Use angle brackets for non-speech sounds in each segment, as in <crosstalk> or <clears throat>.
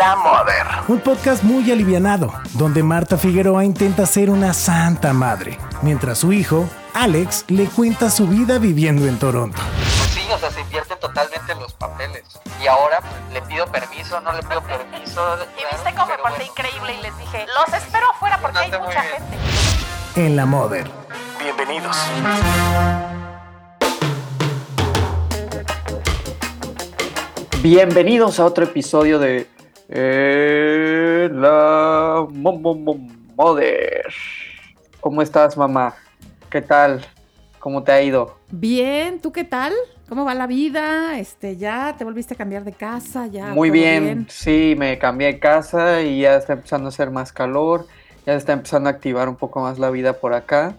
La Mother. Un podcast muy alivianado, donde Marta Figueroa intenta ser una santa madre, mientras su hijo, Alex, le cuenta su vida viviendo en Toronto. Sí, o sea, se invierten totalmente los papeles. Y ahora pues, le pido permiso, no le pido permiso. Y viste cómo me porté increíble y les dije, los espero afuera porque hay mucha gente. En La Mother. Bienvenidos. Bienvenidos a otro episodio de eh, La Mother. ¿Cómo estás, mamá? ¿Qué tal? ¿Cómo te ha ido? Bien, ¿tú qué tal? ¿Cómo va la vida? Este, ya te volviste a cambiar de casa, ya. Muy bien, sí, me cambié de casa y ya está empezando a hacer más calor, ya está empezando a activar un poco más la vida por acá.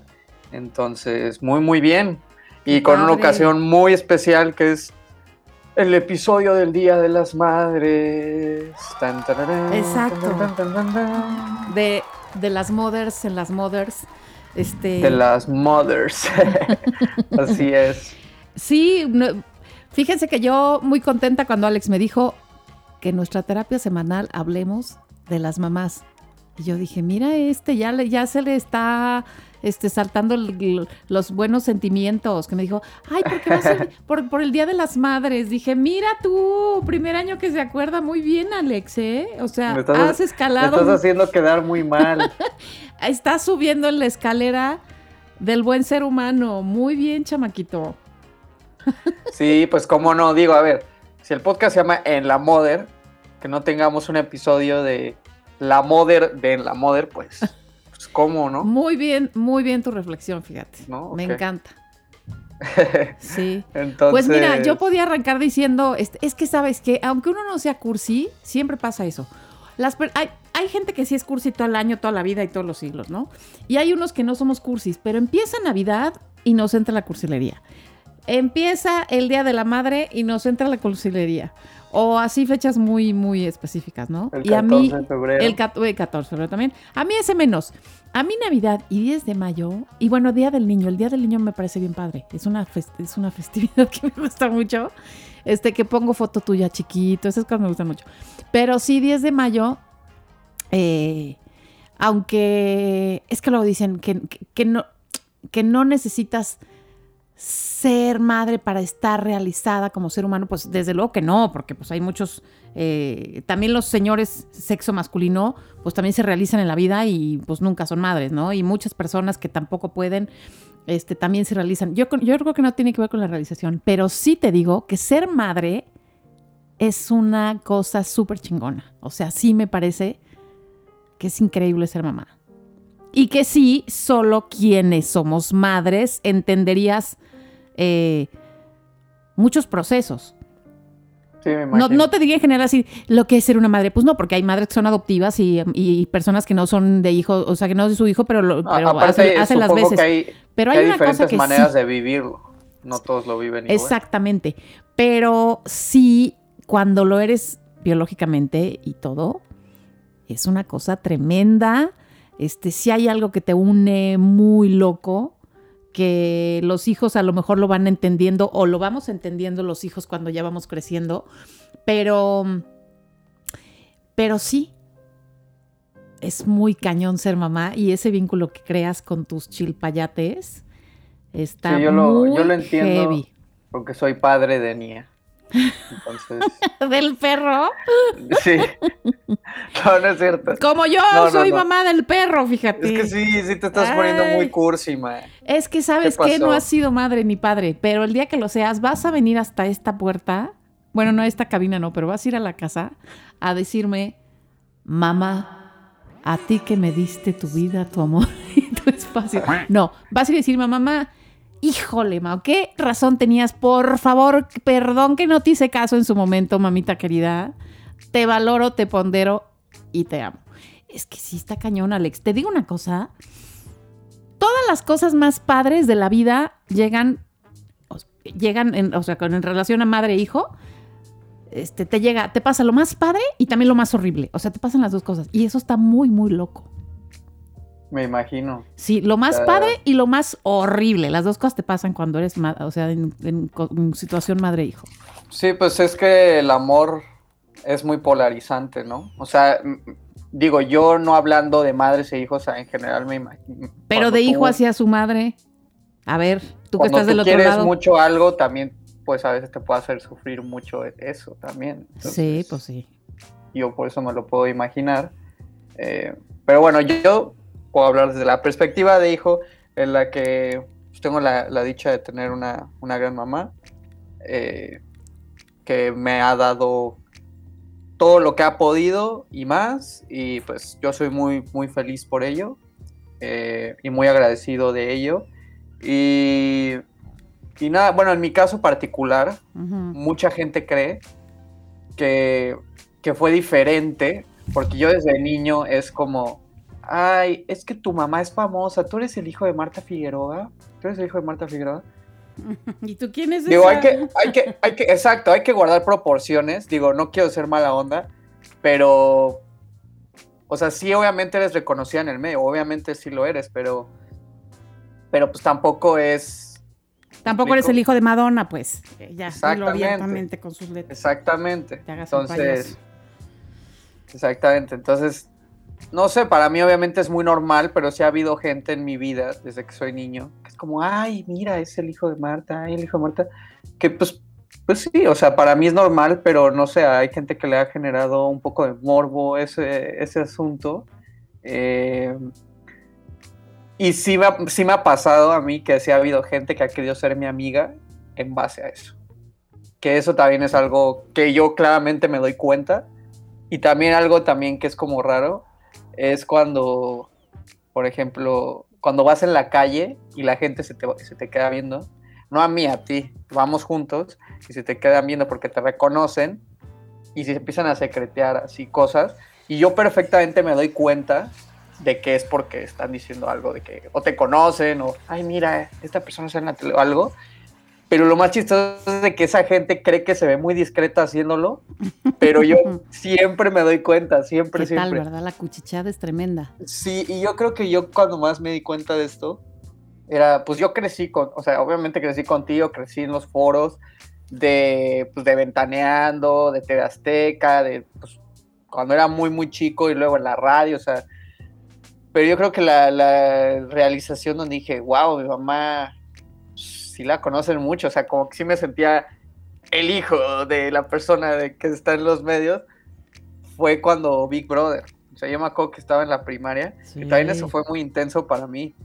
Entonces, muy, muy bien. Y con una ocasión muy especial que es el episodio del Día de las Madres. Exacto. de, de las mothers en las mothers. Este... De las mothers. <laughs> Así es. Sí, fíjense que yo muy contenta cuando Alex me dijo que en nuestra terapia semanal hablemos de las mamás. Y yo dije, mira, este ya, ya se le está este, saltando los buenos sentimientos, que me dijo, ay, ¿por qué va a ser por, el Día de las Madres? Dije, mira tú, primer año que se acuerda muy bien, Alex, ¿eh? O sea, has escalado. Me estás haciendo quedar muy mal. <laughs> estás subiendo en la escalera del buen ser humano. Muy bien, chamaquito. sí, pues cómo no, digo, a ver, si el podcast se llama En la Mother, que no tengamos un episodio de La Mother de la Mother, pues pues, ¿cómo, no? Muy bien, muy bien tu reflexión, fíjate. Me encanta. <laughs> sí. Pues mira, yo podía arrancar diciendo, es, que sabes que aunque uno no sea cursi, siempre pasa eso. Las, hay, hay, gente que sí es cursi todo el año, toda la vida y todos los siglos, ¿no? Y hay unos que no somos cursis, pero empieza Navidad y nos entra la cursilería. Empieza el Día de la Madre y nos entra la cursilería. O así fechas muy, muy específicas, ¿no? El 14 y a mí, de febrero. El 14 de febrero también. A mí ese menos. A mí Navidad y 10 de mayo, y bueno, Día del Niño. El Día del Niño me parece bien padre. Es una, es una festividad <laughs> que me gusta mucho. Este, que pongo foto tuya chiquito. Esas cosas me gustan mucho. Pero sí, 10 de mayo, eh, aunque es que luego dicen que, que, no, que no necesitas ser madre para estar realizada como ser humano, pues desde luego que no, porque pues hay muchos, eh, también los señores sexo masculino, pues también se realizan en la vida y pues nunca son madres, ¿no? Y muchas personas que tampoco pueden, este, también se realizan. Yo, yo creo que no tiene que ver con la realización, pero sí te digo que ser madre es una cosa súper chingona. O sea, sí me parece que es increíble ser mamá. Y que sí, solo quienes somos madres entenderías eh, muchos procesos. no, te diría en general así lo que es ser una madre. Pues no, porque hay madres que son adoptivas y, personas que no son de hijo, o sea, que no es de su hijo, pero, lo, hacen, las veces. pero hay, diferentes maneras de vivirlo. No todos lo viven igual. Exactamente. Pero sí, cuando lo eres biológicamente y todo, es una cosa tremenda. Este, si hay algo que te une muy loco, que los hijos a lo mejor lo van entendiendo o lo vamos entendiendo los hijos cuando ya vamos creciendo, pero, pero sí, es muy cañón ser mamá y ese vínculo que creas con tus chilpayates está yo lo, yo lo entiendo porque soy padre de Nia. Entonces... <laughs> ¿Del perro? Sí. No, no es cierto. Como yo soy mamá del perro, fíjate. Es que sí, sí te estás poniendo muy cursi, ma. Es que sabes que no has sido madre ni padre, pero el día que lo seas vas a venir hasta esta puerta, bueno, no esta cabina no, pero vas a ir a la casa a decirme, mamá, a ti que me diste tu vida, tu amor <laughs> y tu espacio. No, vas a ir a decirme, mamá, híjole, Mao, ¿qué razón tenías? Por favor, perdón que no te hice caso en su momento, mamita querida. Te valoro, te pondero y te amo. Es que sí está cañón, Alex. Te digo una cosa. Todas las cosas más padres de la vida llegan, llegan, en, o sea, en relación a madre e hijo, este, te llega, te pasa lo más padre y también lo más horrible. O sea, te pasan las dos cosas. Y eso está muy, muy loco. Me imagino. Sí, lo más padre y lo más horrible. Las dos cosas te pasan cuando eres, o sea, en, situación madre-hijo. Sí, pues es que el amor es muy polarizante, ¿no? O sea, digo, yo no hablando de madres e hijos, en general me imagino. Pero de hijo hacia su madre. A ver, tú que estás del otro quieres mucho algo, también, pues a veces te puede hacer sufrir mucho eso también. sí, pues sí. Yo por eso me lo puedo imaginar. Eh, pero bueno, yo puedo hablar desde la perspectiva de hijo, en la que pues, tengo la, dicha de tener una, gran mamá, eh, que me ha dado todo lo que ha podido y más, y pues yo soy muy, muy feliz por ello eh, y muy agradecido de ello. Y, y, nada, bueno, en mi caso particular, mucha gente cree que, que fue diferente, porque yo desde niño es como, ay, es que tu mamá es famosa, tú eres el hijo de Marta Figueroa, tú eres el hijo de Marta Figueroa. <laughs> ¿Y tú quién es Digo, hay que, hay que, hay que, exacto, hay que guardar proporciones. Digo, no quiero ser mala onda, pero, o sea, sí, obviamente eres reconocida en el medio, obviamente sí lo eres, pero, pero pues tampoco es. Tampoco eres el hijo de Madonna, pues. Ya, abiertamente con sus letras. Exactamente. Entonces, exactamente. Entonces, no sé, para mí obviamente es muy normal, pero sí ha habido gente en mi vida desde que soy niño que es como, ay, mira, es el hijo de Marta, el hijo de Marta, que pues, pues sí, o sea, para mí es normal, pero no sé, hay gente que le ha generado un poco de morbo ese, ese asunto. Eh, y sí me, ha, sí me ha pasado a mí que sí ha habido gente que ha querido ser mi amiga en base a eso. Que eso también es algo que yo claramente me doy cuenta. Y también algo también que es como raro, es cuando, por ejemplo, cuando vas en la calle y la gente se te, se te queda viendo, no a mí, a ti, vamos juntos y se te quedan viendo porque te reconocen y se empiezan a secretear así cosas. Y yo perfectamente me doy cuenta de que es porque están diciendo algo de que o te conocen o ay mira esta persona está en la tele o algo pero lo más chistoso es de que esa gente cree que se ve muy discreta haciéndolo, pero yo <laughs> siempre me doy cuenta, siempre, ¿Qué siempre. tal, verdad? La cuchicheada es tremenda. Sí, y yo creo que yo cuando más me di cuenta de esto, era, pues yo crecí con, o sea, obviamente crecí contigo, crecí en los foros de, pues, de Ventaneando, de TV Azteca, de, pues, cuando era muy, muy chico y luego en la radio, o sea, pero yo creo que la, la realización donde dije, wow, mi mamá sí la conocen mucho, o sea, como que sí me sentía el hijo de la persona de que está en los medios, fue cuando Big Brother. O sea, yo me acuerdo que estaba en la primaria y también eso fue muy intenso para mí,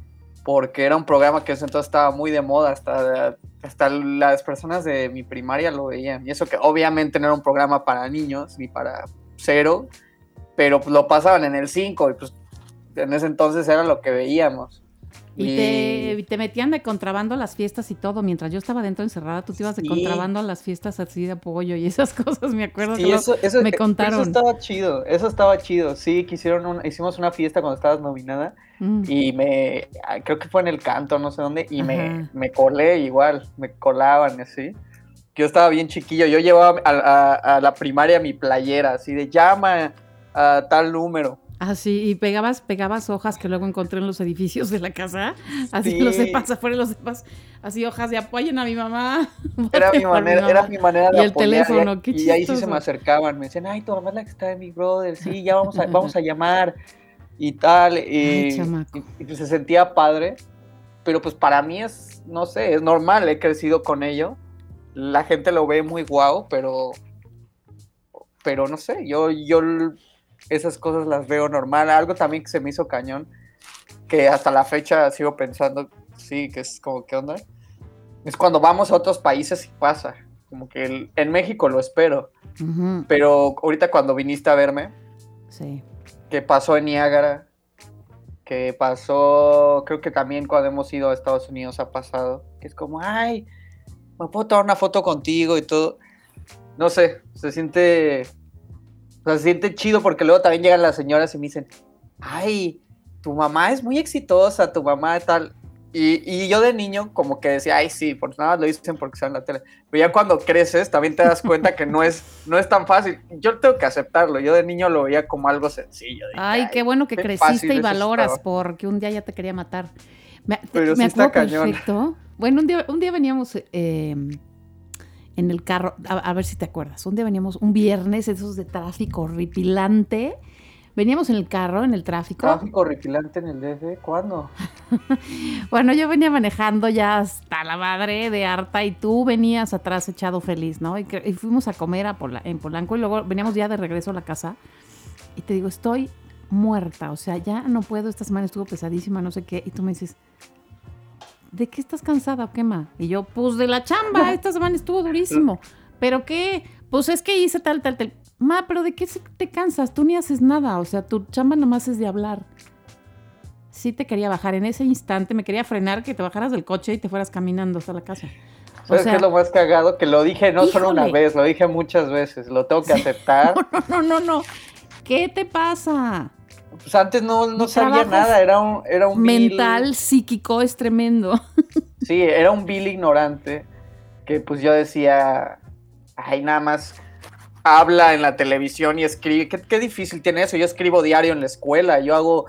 porque era un programa que entonces estaba muy de moda, hasta, hasta las personas de mi primaria lo veían. Y eso que obviamente no era un programa para niños ni para cero, pero lo pasaban en el 5 y pues en ese entonces era lo que veíamos. Y, Te, metían de contrabando a las fiestas y todo. Mientras yo estaba dentro encerrada, tú te ibas de contrabando a las fiestas así de apoyo y esas <laughs> cosas, me acuerdo. que eso, me contaron. Eso estaba chido, eso estaba chido. Sí, que hicimos una fiesta cuando estabas nominada mm. y me, ah, creo que fue en el canto, no sé dónde, y me, me colé igual, me colaban así. Yo estaba bien chiquillo, yo llevaba a, a la primaria mi playera, así de llama a tal número. Así, ah, y pegabas, pegabas hojas que luego encontré en los edificios de la casa, así lo sepas, afuera lo sepas, así hojas de apoyen a mi mamá. <laughs> Era mi manera, era mi manera de y el teléfono, qué Y ahí sí se me acercaban, me decían, ay, tu mamá es la que está de mi brother, sí, ya vamos a, vamos a llamar y tal, y, pues se sentía padre, pero pues para mí es, no sé, es normal, he crecido con ello, la gente lo ve muy guau, pero, pero no sé, yo, yo esas cosas las veo normal. Algo también que se me hizo cañón, que hasta la fecha sigo pensando, sí, que es como, ¿qué onda? Es cuando vamos a otros países y pasa. Como que en México lo espero. Pero ahorita cuando viniste a verme, sí. que pasó en Niágara, que pasó, creo que también cuando hemos ido a Estados Unidos ha pasado, que es como, ay, me puedo tomar una foto contigo y todo. No sé, se siente o sea, se siente chido porque luego también llegan las señoras y me dicen, ay, tu mamá es muy exitosa, tu mamá tal. Y, y, yo de niño como que decía, ay, sí, por nada lo dicen porque está en la tele. Pero ya cuando creces también te das cuenta que no es, no es tan fácil. Yo tengo que aceptarlo. Yo de niño lo veía como algo sencillo. ay, qué bueno que creciste y valoras porque un día ya te quería matar. Me, Pero sí está cañón. Bueno, un día, un día veníamos... Eh, en el carro, a, ver si te acuerdas, un día veníamos, un viernes, esos de tráfico horripilante, veníamos en el carro, en el tráfico. ¿Tráfico horripilante en el DF? ¿Cuándo? <laughs> bueno, yo venía manejando ya hasta la madre de harta y tú venías atrás echado feliz, ¿no? Y, fuimos a comer a en Polanco y luego veníamos ya de regreso a la casa y te digo, estoy muerta, o sea, ya no puedo, esta semana estuvo pesadísima, no sé qué, y tú me dices, ¿de qué estás cansada o qué, ma? Y yo, pues de la chamba, <laughs> esta semana estuvo durísimo. ¿Pero qué? Pues es que hice tal, tal, tal. Ma, pero ¿de qué te cansas? Tú ni haces nada, o sea, tu chamba nomás es de hablar. Sí te quería bajar en ese instante, me quería frenar que te bajaras del coche y te fueras caminando hasta la casa. ¿Sabes qué es lo más cagado? Que lo dije no solo una vez, lo dije muchas veces, lo tengo que <laughs> aceptar. no, no, no, no. ¿Qué te pasa? Pues antes no, no sabía nada, era un, era un mental, psíquico, es tremendo. <laughs> Sí, era un Bill ignorante que pues yo decía, ay, nada más habla en la televisión y escribe. Qué, difícil tiene eso. Yo escribo diario en la escuela, yo hago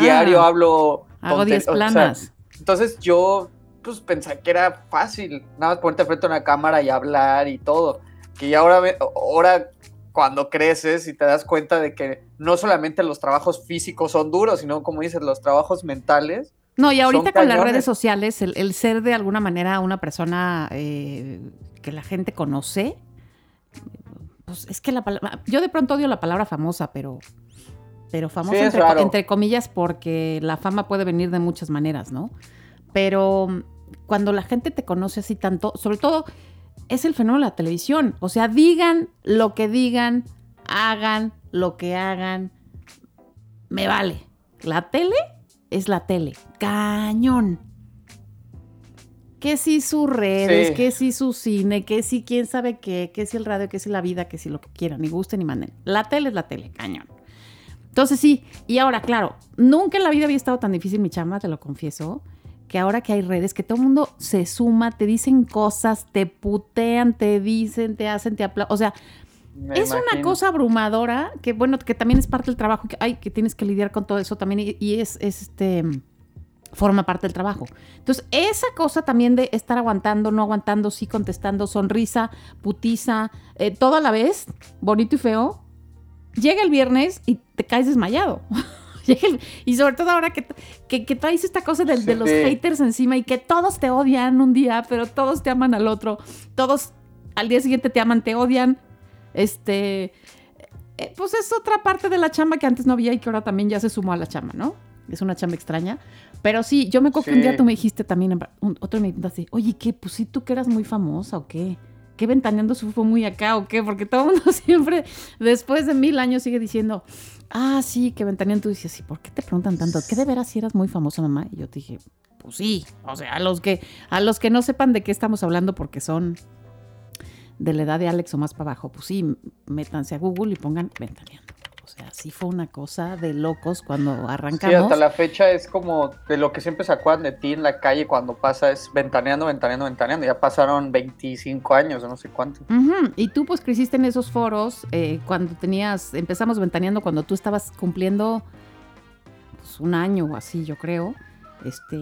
diario, hablo. Hago 10 planas. entonces yo pues pensé que era fácil, nada más ponerte frente a una cámara y hablar y todo. Que ya ahora, ahora cuando creces y te das cuenta de que no solamente los trabajos físicos son duros, sino como dices, los trabajos mentales. No, y ahorita con las redes sociales, el, ser de alguna manera una persona eh, que la gente conoce, pues es que la palabra, yo de pronto odio la palabra famosa, pero, pero famosa entre, entre comillas porque la fama puede venir de muchas maneras, ¿no? Pero cuando la gente te conoce así tanto, sobre todo es el fenómeno de la televisión. O sea, digan lo que digan, hagan lo que hagan, me vale. La tele es la tele. Cañón. Que si sus redes, que si su cine, que si quién sabe qué, que si el radio, que si la vida, que si lo que quieran, ni gusten ni manden. La tele es la tele, cañón. Entonces sí, y ahora, claro, nunca en la vida había estado tan difícil mi chamba, te lo confieso que ahora que hay redes, que todo el mundo se suma, te dicen cosas, te putean, te dicen, te hacen, te aplauden. O sea, es una cosa abrumadora que, bueno, que también es parte del trabajo, que, hay, que tienes que lidiar con todo eso también y, es, este forma parte del trabajo. Entonces, esa cosa también de estar aguantando, no aguantando, sí contestando, sonrisa, putiza, eh, todo a la vez, bonito y feo, llega el viernes y te caes desmayado. <laughs> <laughs> y sobre todo ahora que, que, traes esta cosa de, de los haters encima y que todos te odian un día, pero todos te aman al otro. Todos al día siguiente te aman, te odian. Este. Eh, pues es otra parte de la chamba que antes no había y que ahora también ya se sumó a la chamba, ¿no? Es una chamba extraña. Pero sí, yo me acuerdo que un día tú me dijiste también, otro me dijiste, oye, ¿qué? Pues sí, tú que eras muy famosa o qué. ¿Qué ventaneando su fue muy acá o qué? Porque todo el mundo <laughs> siempre, después de mil años, sigue diciendo, ah, sí, que ventaneando. Tú dices, ¿y por qué te preguntan tanto? ¿Qué de veras si eras muy famosa, mamá? Y yo te dije, pues sí. O sea, a los que, a los que no sepan de qué estamos hablando porque son de la edad de Alex o más para abajo, pues sí, métanse a Google y pongan ventaneando. O sea, sí fue una cosa de locos cuando arrancamos. Sí, hasta la fecha es como de lo que siempre se acuerdan de ti en la calle cuando pasa, es ventaneando, ventaneando, ventaneando. Ya pasaron 25 años, no sé cuánto. Y tú pues creciste en esos foros eh, cuando tenías, empezamos ventaneando cuando tú estabas cumpliendo pues, un año o así, yo creo. Este,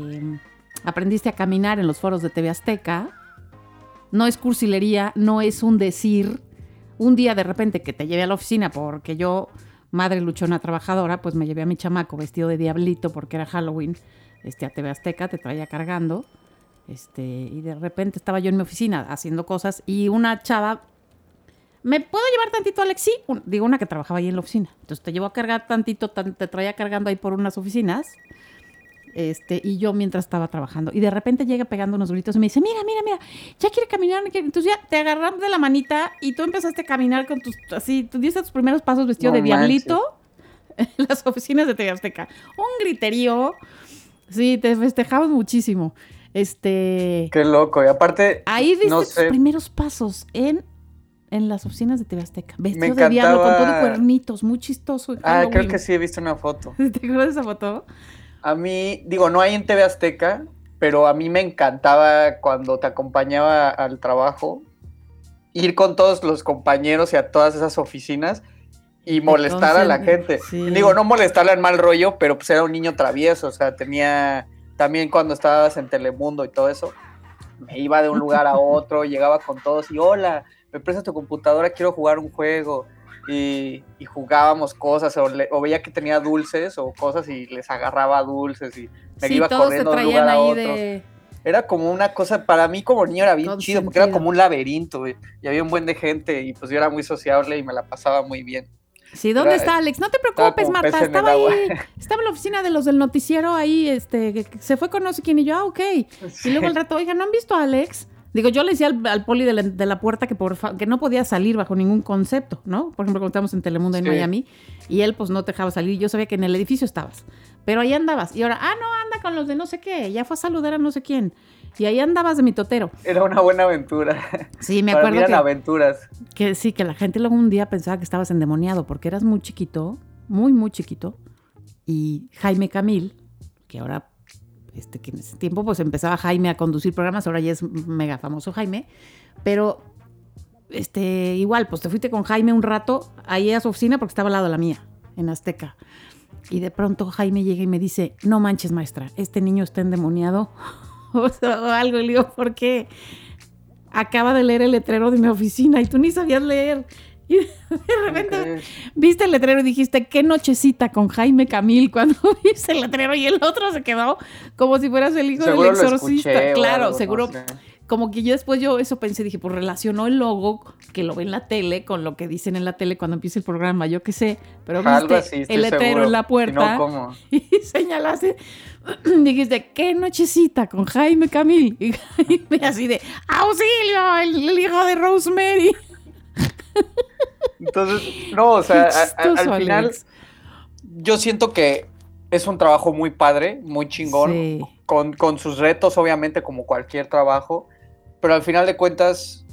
aprendiste a caminar en los foros de TV Azteca. No es cursilería, no es un decir. Un día de repente que te llevé a la oficina porque yo madre luchona trabajadora, pues me llevé a mi chamaco vestido de diablito porque era Halloween, este, a TV Azteca, te traía cargando, este, y de repente estaba yo en mi oficina haciendo cosas y una chava, ¿me puedo llevar tantito a Alexi? Digo, una que trabajaba ahí en la oficina. Entonces te llevo a cargar tantito, te traía cargando ahí por unas oficinas este, y yo mientras estaba trabajando. Y de repente llega pegando unos gritos y me dice, mira, mira, mira, ya quiere caminar. Entonces ya te agarramos de la manita y tú empezaste a caminar con tus, así, tú diste tus primeros pasos vestido de diablito <laughs> en las oficinas de TV Azteca. Un griterío. Sí, te festejamos muchísimo. Este. Qué loco. Y aparte. Ahí diste tus primeros pasos en, en las oficinas de TV Azteca. Vestido de diablo con todo de cuernitos, muy chistoso. Ah, creo que sí he visto una foto. <laughs> ¿Te acuerdas de esa foto? A mí, digo, no hay en TV Azteca, pero a mí me encantaba cuando te acompañaba al trabajo, ir con todos los compañeros y a todas esas oficinas y molestar a la gente. Digo, no molestarle al mal rollo, pero pues era un niño travieso, o sea, tenía también cuando estabas en Telemundo y todo eso, me iba de un lugar a otro, llegaba con todos y hola, me prestas tu computadora, quiero jugar un juego. Y, jugábamos cosas, o, veía que tenía dulces o cosas y les agarraba dulces y me iba corriendo de un lugar a otro. Era como una cosa, para mí como niño era bien chido, porque era como un laberinto, y había un buen de gente, y pues yo era muy sociable y me la pasaba muy bien. Sí, ¿dónde está Alex? No te preocupes, Marta, estaba ahí, <laughs> estaba en la oficina de los del noticiero ahí, este, se fue con no sé quién y yo, ah, ok. Y luego al rato, oiga, ¿no han visto a Alex? Digo, yo le decía al, poli de la, puerta que, por que no podía salir bajo ningún concepto, ¿no? Por ejemplo, cuando estábamos en Telemundo en Miami y él pues no te dejaba salir. Yo sabía que en el edificio estabas, pero ahí andabas. Y ahora, ah, no, anda con los de no sé qué, ya fue a saludar a no sé quién. Y ahí andabas de mi totero. Era una buena aventura. Sí, me acuerdo. eran aventuras. Que sí, que la gente luego un día pensaba que estabas endemoniado porque eras muy chiquito, muy, muy chiquito. Y Jaime Camil, que ahora este, que en ese tiempo pues empezaba Jaime a conducir programas, ahora ya es mega famoso Jaime, pero este, igual, pues te fuiste con Jaime un rato ahí a su oficina porque estaba al lado de la mía, en Azteca. Y de pronto Jaime llega y me dice, no manches maestra, este niño está endemoniado <laughs> o, algo. Y le digo, ¿por qué? Acaba de leer el letrero de mi oficina y tú ni sabías leer. <laughs> Y de repente viste el letrero y dijiste, qué nochecita con Jaime Camil cuando <laughs> viste el letrero y el otro se quedó como si fueras el hijo del exorcista. claro, seguro. Como que yo después yo eso pensé, dije, pues relacionó el logo que lo ve en la tele con lo que dicen en la tele cuando empieza el programa, yo qué sé, pero viste el letrero en la puerta <laughs> y señalaste, <clears throat> dijiste, qué nochecita con Jaime Camil. Y Jaime así de, auxilio, el hijo de Rosemary. Entonces, no, o sea, al final yo siento que es un trabajo muy padre, muy chingón, con, sus retos, obviamente, como cualquier trabajo, pero al final de cuentas,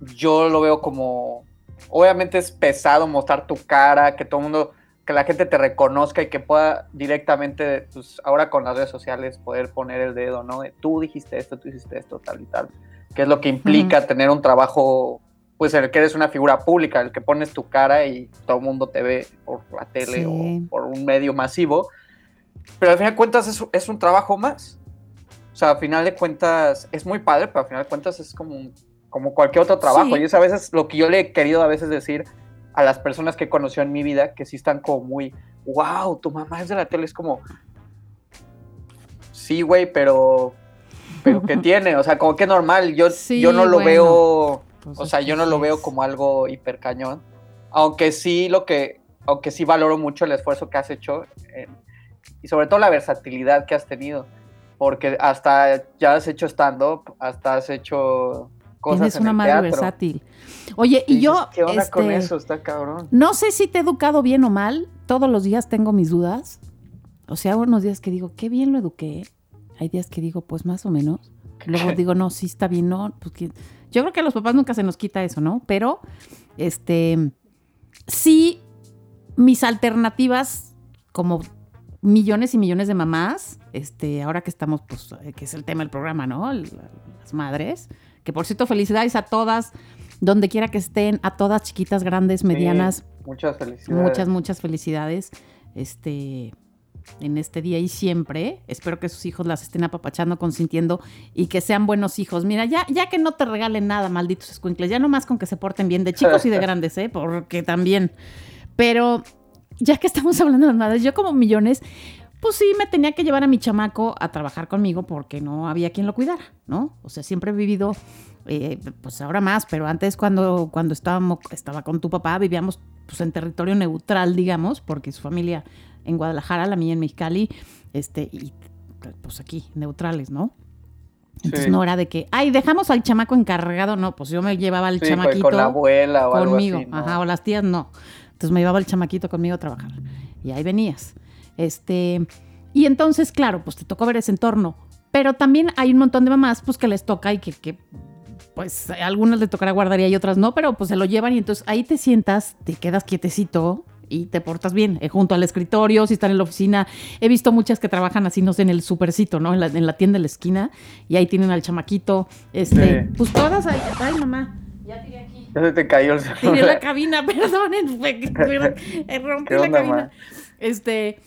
yo lo veo como, obviamente es pesado mostrar tu cara, que todo el mundo, que la gente te reconozca y que pueda directamente, pues ahora con las redes sociales, poder poner el dedo, ¿no? tú dijiste esto, tú hiciste esto, tal y tal, que es lo que implica tener un trabajo pues el que eres una figura pública, el que pones tu cara y todo el mundo te ve por la tele o por un medio masivo. Pero al final de cuentas es, es, un trabajo más. O sea, al final de cuentas es muy padre, pero al final de cuentas es como, como cualquier otro trabajo. Y es a veces lo que yo le he querido a veces decir a las personas que conoció en mi vida, que sí están como muy, wow, tu mamá es de la tele, es como, sí, güey, pero, pero ¿qué <laughs> tiene? O sea, como que normal, yo, yo no lo veo o sea, yo no lo veo como algo hiper cañón. Aunque sí lo que, aunque sí valoro mucho el esfuerzo que has hecho y sobre todo la versatilidad que has tenido. Porque hasta ya has hecho stand-up, hasta has hecho cosas Tienes una madre versátil. Oye, y, yo. ¿Qué onda con este, eso? Está cabrón. No sé si te he educado bien o mal. Todos los días tengo mis dudas. O sea, unos días que digo, qué bien lo eduqué. Hay días que digo, pues más o menos. <laughs> Luego digo, no, sí está bien, no. Pues, yo creo que a los papás nunca se nos quita eso, ¿no? Pero, este, sí, mis alternativas, como millones y millones de mamás, este, ahora que estamos, pues, eh, que es el tema del programa, ¿no? Las madres, que por cierto, felicidades a todas, donde quiera que estén, a todas chiquitas, grandes, medianas. muchas felicidades. Muchas, muchas felicidades. Este, en este día y siempre. Espero que sus hijos las estén apapachando, consintiendo y que sean buenos hijos. Mira, ya, ya que no te regalen nada, malditos escuincles, ya nomás con que se porten bien, de chicos y de <laughs> grandes, ¿eh? Porque también. Pero ya que estamos hablando de las madres, yo como millones, pues sí me tenía que llevar a mi chamaco a trabajar conmigo porque no había quien lo cuidara, ¿no? O sea, siempre he vivido, eh, pues ahora más, pero antes cuando, cuando estábamos, estaba con tu papá, vivíamos pues en territorio neutral, digamos, porque su familia en Guadalajara, la mía en Mexicali, este, y pues aquí, neutrales, ¿no? Entonces no era de que, ay, dejamos al chamaco encargado, no, pues yo me llevaba al chamaquito. Con la abuela o conmigo, algo ajá, o las tías no. Entonces me llevaba el chamaquito conmigo a trabajar. Y ahí venías. Este, y entonces, claro, pues te tocó ver ese entorno. Pero también hay un montón de mamás, pues que les toca y que, que pues a algunas les tocará guardaría y otras no, pero pues se lo llevan y entonces ahí te sientas, te quedas quietecito y te portas bien, eh, junto al escritorio, si están en la oficina. He visto muchas que trabajan así, no sé, en el supercito, ¿no? En la, en la tienda de la esquina, y ahí tienen al chamaquito. Este, pues todas ahí. Ay, mamá, ya tiré aquí. Ya se te cayó el celular. <laughs> Tiré la cabina, <laughs> perdonen, eh, rompí la cabina. Este,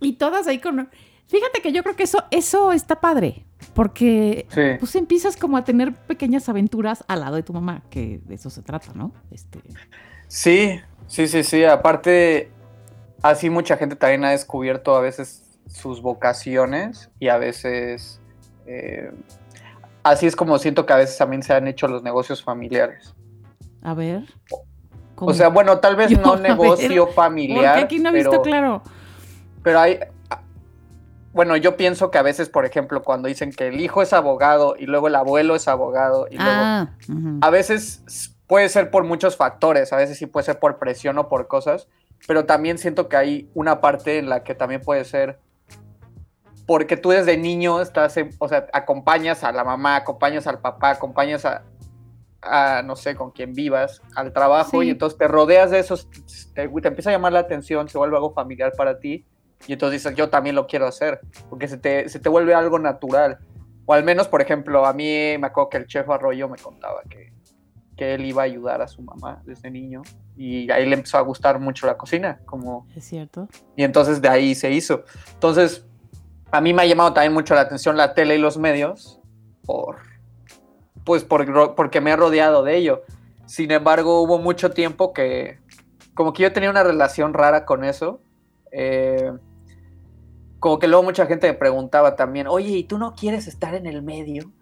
y todas ahí con. Fíjate que yo creo que eso, eso está padre. Porque Sí. pues empiezas como a tener pequeñas aventuras al lado de tu mamá, que de eso se trata, ¿no? Este, Sí, sí, sí, sí. Aparte, así mucha gente también ha descubierto a veces sus vocaciones y a veces... eh, así es como siento que a veces también se han hecho los negocios familiares. a ver. O sea, bueno, tal vez <laughs> Yo, no ver, negocio Porque familiar, aquí no he pero, visto claro. pero hay... Bueno, yo pienso que a veces, por ejemplo, cuando dicen que el hijo es abogado y luego el abuelo es abogado y luego Ah, a veces puede ser por muchos factores, a veces sí puede ser por presión o por cosas, pero también siento que hay una parte en la que también puede ser porque tú desde niño estás, en- o sea, acompañas a la mamá, acompañas al papá, acompañas a, a, no sé, con quien vivas, al trabajo, Sí. y entonces te rodeas de esos, te, te empieza a llamar la atención, se vuelve algo familiar para ti, y entonces dices, yo también lo quiero hacer, porque se te, se te vuelve algo natural. O al menos, por ejemplo, a mí me acuerdo que el chef Arroyo me contaba que, que él iba a ayudar a su mamá desde niño, y ahí le empezó a gustar mucho la cocina, como Es cierto. y entonces de ahí se hizo. Entonces, a mí me ha llamado también mucho la atención la tele y los medios, por, pues por, porque me he rodeado de ello. Sin embargo, hubo mucho tiempo que, como que yo tenía una relación rara con eso. eh, como que luego mucha gente me preguntaba también, oye, ¿y tú no quieres estar en el medio?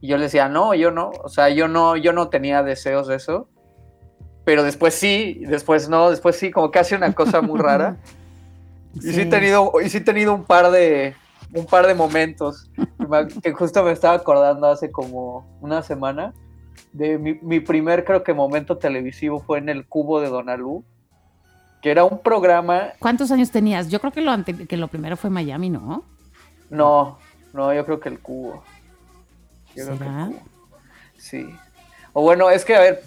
Y yo le decía, no, yo no, o sea, yo no, yo no tenía deseos de eso. Pero después sí, después no, después sí, como que hace una cosa muy rara. <laughs> Y sí. he tenido, y sí he tenido un par de un par de momentos que justo me estaba acordando hace como una semana de mi, mi, primer creo que momento televisivo fue en el Cubo de Donalú que era un programa ¿Cuántos años tenías? Yo creo que lo ante, que lo primero fue Miami, ¿no? No, no, yo creo que el Cubo. Yo ¿Será? creo que el Cubo. Sí. O bueno, es que a ver,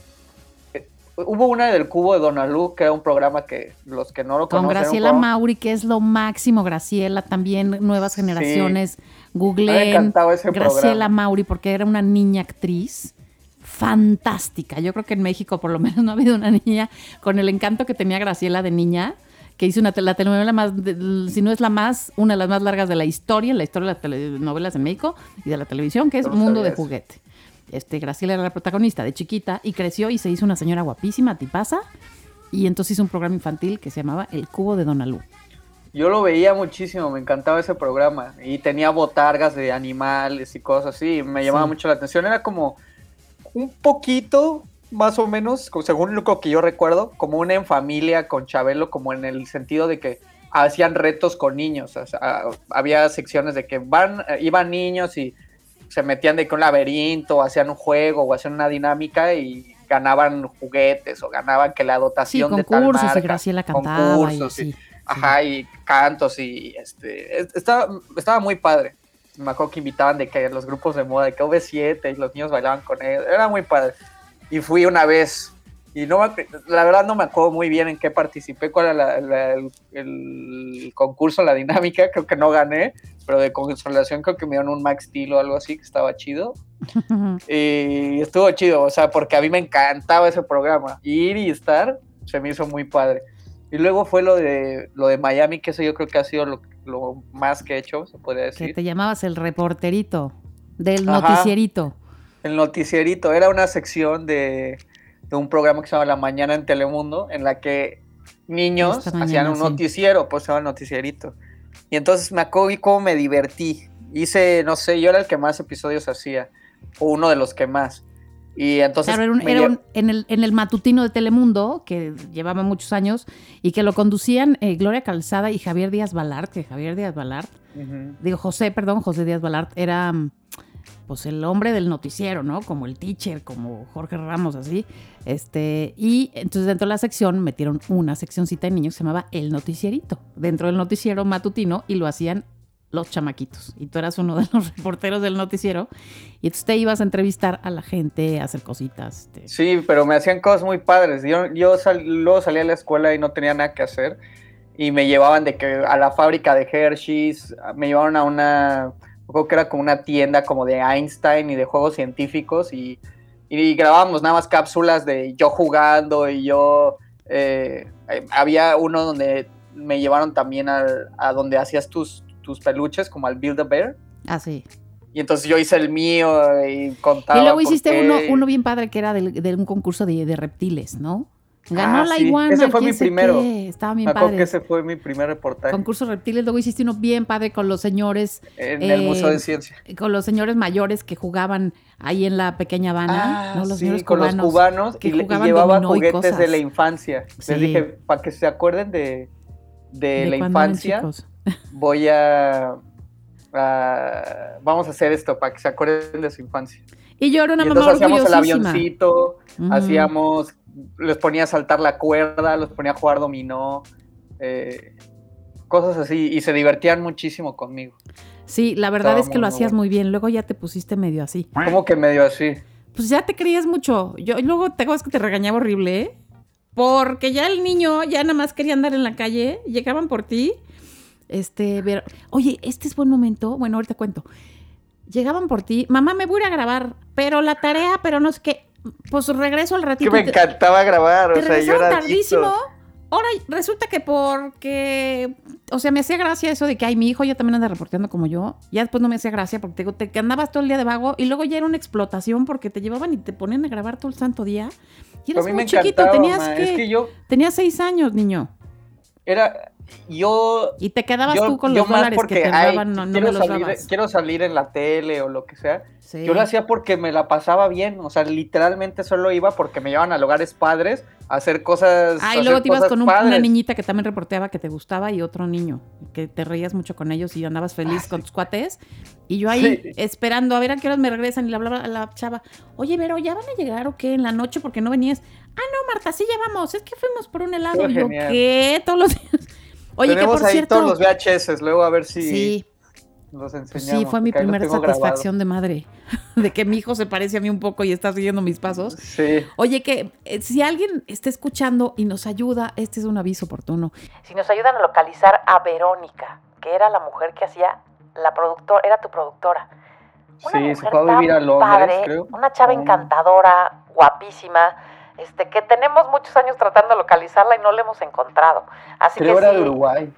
hubo una del Cubo de Donalú, que era un programa que los que no lo Con conocen. Graciela programa... Mauri, que es lo máximo, Graciela, también nuevas generaciones. Sí. Ese Graciela programa. Mauri, porque era una niña actriz fantástica. Yo creo que en México por lo menos no ha habido una niña con el encanto que tenía Graciela de niña, que hizo una la telenovela más, de, si no es la más, una de las más largas de la historia, la historia de las telenovelas en México y de la televisión, que es No Mundo de. Juguete. Este, Graciela era la protagonista de chiquita y creció y se hizo una señora guapísima, tipaza, y entonces hizo un programa infantil que se llamaba El Cubo de Donalú. Yo lo veía muchísimo, me encantaba ese programa. Y tenía botargas de animales y cosas así, me llamaba Sí. mucho la atención. Era como un poquito, más o menos, según lo que yo recuerdo, como una en familia con Chabelo, como en el sentido de que hacían retos con niños. O sea, había secciones de que van, iban niños y se metían de que un laberinto, hacían un juego o hacían una dinámica y ganaban juguetes o ganaban que la Sí, dotación de tal concursos marca, y Graciela cantaba concursos, y así. Ajá, y cantos y este es- estaba, estaba muy padre. Me acuerdo que invitaban de que los grupos de moda, de que V7 y los niños bailaban con ellos. Era muy padre. Y fui una vez. Y no me la verdad no me acuerdo muy bien en qué participé, cuál era la- la- el, el concurso, la dinámica. Creo que no gané, pero de consolación creo que me dieron un Max Steel o algo así, que estaba chido. <laughs> Y estuvo chido, o sea, porque a mí me encantaba ese programa. Ir y estar se me hizo muy padre. Y luego fue lo de lo de Miami, que eso yo creo que ha sido lo, lo más que he hecho, se podría que decir. te llamabas el reporterito del Ajá. noticierito. El noticierito era una sección de, de un programa que se llama La Mañana en Telemundo, en la que niños mañana, hacían un sí. noticiero, pues se llama el noticierito. Y entonces me acuerdo y cómo me divertí. Hice, no sé, yo era el que más episodios hacía, o uno de los que más. Y entonces Claro, era, un- era un- en, el, en el matutino de Telemundo, que llevaba muchos años, y que lo conducían eh, Gloria Calzada y Javier Díaz Balart, que Javier Díaz Balart, Ujú. digo José, perdón, José Díaz Balart, era pues el hombre del noticiero, ¿no? Como el teacher, como Jorge Ramos, así. Este, y entonces dentro de la sección metieron una seccioncita de niños que se llamaba El Noticierito, dentro del noticiero matutino, y lo hacían los chamaquitos. Y tú eras uno de los <laughs> reporteros del noticiero, y entonces te ibas a entrevistar a la gente, a hacer cositas. este, Sí, pero me hacían cosas muy padres. Yo, yo sal- luego salía a la escuela y no tenía nada que hacer. Y me llevaban de que a la fábrica de Hershey's, me llevaron a una, creo que era como una tienda como de Einstein y de juegos científicos. Y, y grabábamos nada más cápsulas de yo jugando y yo... eh, había uno donde me llevaron también al- a donde hacías tus, tus peluches, como al Build a Bear. Ah, sí. y entonces yo hice el mío y contaba. Y luego hiciste uno, uno bien padre que era del- de, un concurso de, de reptiles, ¿no? Ganó Ah, la sí, iguana. ese fue mi primero. qué, Estaba bien Me padre. que ese fue mi primer reportaje Concurso reptiles. Luego hiciste uno bien padre con los señores, en el eh, Museo de Ciencia. con los señores mayores que jugaban ahí en la pequeña Habana, Ah, ¿no? Los sí, con los cubanos que y, y jugaban llevaba dominó y juguetes de la infancia. Sí. Les dije, para que se acuerden de, de, de la infancia, <laughs> voy a, a- Vamos a hacer esto para que se acuerden de su infancia. Y yo era una y mamá entonces hacíamos el orgullosísima. avioncito, hacíamos, les ponía a saltar la cuerda, los ponía a jugar dominó, eh, cosas así, y se divertían muchísimo conmigo. Sí, la verdad Estaba es que lo hacías muy bien. Luego ya te pusiste medio así. Como que medio así. Pues ya te creías mucho. Yo luego te acuerdas que te regañaba horrible, ¿eh? Porque ya el niño ya nada más quería andar en la calle, llegaban por ti. Este, ver, oye, este es buen momento. Bueno, ahorita cuento. Llegaban por ti, mamá, me voy a ir a grabar, pero la tarea, pero no sé qué. Pues regreso al Que ratito. me y te- encantaba grabar, te o sea, yo era tardísimo. adicto. Ahora resulta que porque, o sea, me hacía gracia eso de que, ay, mi hijo ya también anda reporteando como yo. Ya después no me hacía gracia porque te, digo, te que andabas todo el día de vago y luego ya era una explotación porque te llevaban y te ponían a grabar todo el santo día. Y eras muy me chiquito, tenías que, es que yo tenías seis años, niño. era, yo Y te quedabas yo, tú con los dólares que te ay, daban, no, no quiero, me los salir, dabas. quiero salir en la tele o lo que sea. Sí. Yo lo hacía porque me la pasaba bien, o sea, literalmente solo iba porque me llevaban a lugares padres a hacer cosas. Ah, y luego te ibas con un- una niñita que también reporteaba que te gustaba y otro niño, que te reías mucho con ellos y andabas feliz con tus cuates. Y yo ahí Ah, Sí. esperando a ver a qué horas me regresan y le hablaba a la chava, oye, Vero, ¿ya van a llegar o qué en la noche porque no venías? Ah, no, Marta, sí ya vamos, es que fuimos por un helado. Y yo, genial. ¿qué? Todos los días. Oye, Tenemos que por ahí cierto... todos los VHS, luego a ver si sí, los enseñamos. sí, fue mi primera satisfacción de madre, <laughs> de que mi hijo se parece a mí un poco y está siguiendo mis pasos. Sí. Oye, que eh, si alguien está escuchando y nos ayuda, este es un aviso oportuno. Si nos ayudan a localizar a Verónica, que era la mujer que hacía la productora, era tu productora. Una Sí, se fue a vivir a Londres, padre, creo. Una chava encantadora, guapísima, este, que tenemos muchos años tratando de localizarla y no la hemos encontrado. Así Creo que era sí, de Uruguay.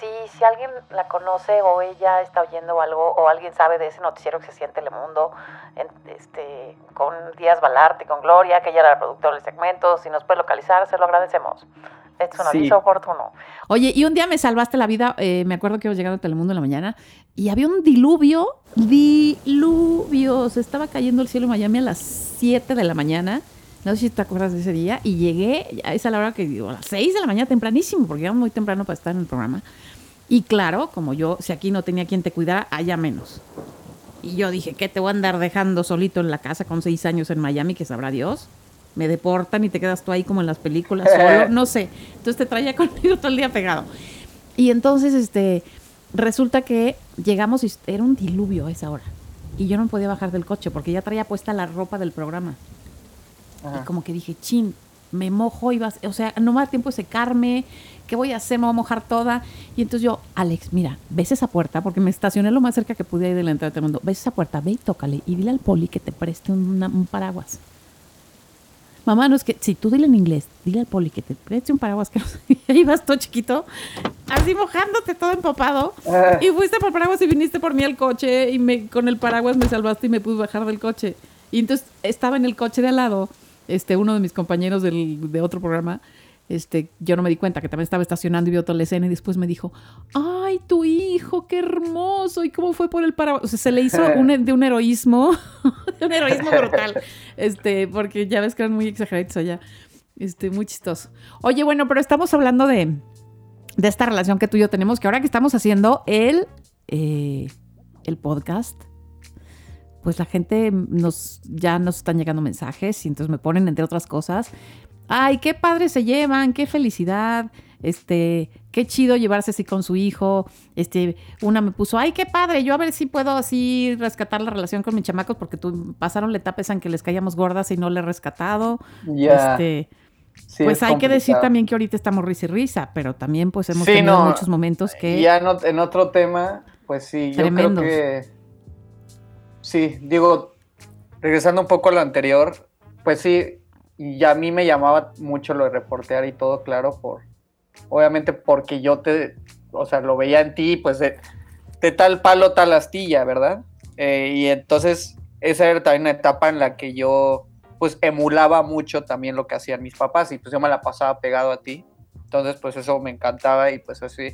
sí, si alguien la conoce o ella está oyendo algo o alguien sabe de ese noticiero que se siente Telemundo, en, este, con Díaz Balarte, con Gloria, que ella era la productora del segmento, si nos puede localizar, se lo agradecemos. Es un Sí. aviso oportuno. Oye, y un día me salvaste la vida, eh, me acuerdo que iba llegando a Telemundo en la mañana, y había un diluvio, diluvio, se estaba cayendo el cielo en Miami a las 7 de la mañana, no sé si te acuerdas de ese día, y llegué, a esa hora que digo, a las 6 de la mañana, tempranísimo, porque era muy temprano para estar en el programa, y claro, como yo, si aquí no tenía quien te cuidara, allá menos. Y yo dije, ¿qué te voy a andar dejando solito en la casa con seis años en Miami, que sabrá Dios? Me deportan y te quedas tú ahí como en las películas <laughs> solo, no sé. Entonces te traía <laughs> conmigo todo el día pegado. Y entonces, este, resulta que llegamos y era un diluvio a esa hora. Y yo no podía bajar del coche porque ya traía puesta la ropa del programa. Ajá. Y como que dije, chin, me mojo y vas, o sea, no me da tiempo de secarme, ¿qué voy a hacer? Me voy a mojar toda. Y entonces yo, Alex, mira, ves esa puerta, porque me estacioné lo más cerca que pude ahí de la entrada de mundo. Ves esa puerta, ve y tócale y dile al poli que te preste una- un paraguas. Mamá, no es que, si tú dile en inglés, dile al poli que te preste un paraguas, que no sé. <laughs> Y ahí vas todo chiquito, así mojándote todo empapado. Ah. Y fuiste por paraguas y viniste por mí al coche y me, con el paraguas me salvaste y me pude bajar del coche. Y entonces estaba en el coche de al lado, este, uno de mis compañeros del, de otro programa, este, yo no me di cuenta que también estaba estacionando y vio toda la escena y después me dijo, ay, tu hijo, qué hermoso, y cómo fue por el paraguas. O sea, se le hizo <laughs> un, de un heroísmo, <laughs> de un heroísmo brutal, <laughs> este, porque ya ves que eran muy exageraditos allá, este, muy chistoso. Oye, bueno, pero estamos hablando de, de esta relación que tú y yo tenemos, que ahora que estamos haciendo el, eh, el podcast, pues la gente nos ya nos están llegando mensajes y entonces me ponen entre otras cosas, ay, qué padre se llevan, qué felicidad, este, qué chido llevarse así con su hijo, este, una me puso, ay, qué padre, yo a ver si puedo así rescatar la relación con mis chamacos porque tú pasaron la etapa esa en que les caíamos gordas y no le he rescatado, Ya. este, sí, pues es hay que decir también que ahorita estamos risa y risa, pero también pues hemos Sí, tenido no, muchos momentos que... Ya en, ot- en otro tema, pues sí, yo Tremendos. creo que. Sí, digo, regresando un poco a lo anterior, pues sí, y a mí me llamaba mucho lo de reportear y todo, claro, por. Obviamente porque yo te. O sea, lo veía en ti, pues de, tal palo, tal astilla, ¿verdad? Eh, y entonces esa era también una etapa en la que yo pues emulaba mucho también lo que hacían mis papás y pues yo me la pasaba pegado a ti. Entonces pues eso me encantaba y pues así.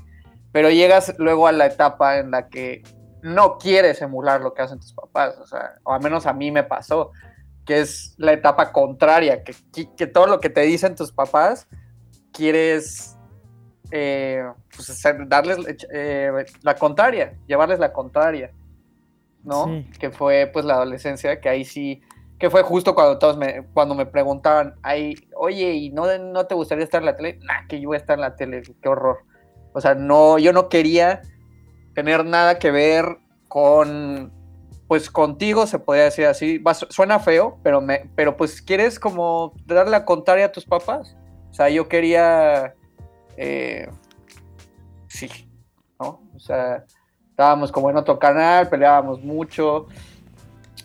Pero llegas luego a la etapa en la que no quieres emular lo que hacen tus papás, o sea, o al menos a mí me pasó, que es la etapa contraria, que, que todo lo que te dicen tus papás quieres eh, pues, darles eh, la contraria, llevarles la contraria, ¿no? Que fue pues la adolescencia, que ahí sí, que fue justo cuando todos me, cuando me preguntaban, ahí, oye, ¿y no, no te gustaría estar en la tele? Nah, que yo voy a estar en la tele, qué horror. O sea, no, yo no quería tener nada que ver con, pues contigo, se podría decir así. suena feo, pero, me, pero pues quieres como darle la contraria a tus papás. O sea, yo quería eh, sí, ¿no? O sea, estábamos como en otro canal, peleábamos mucho.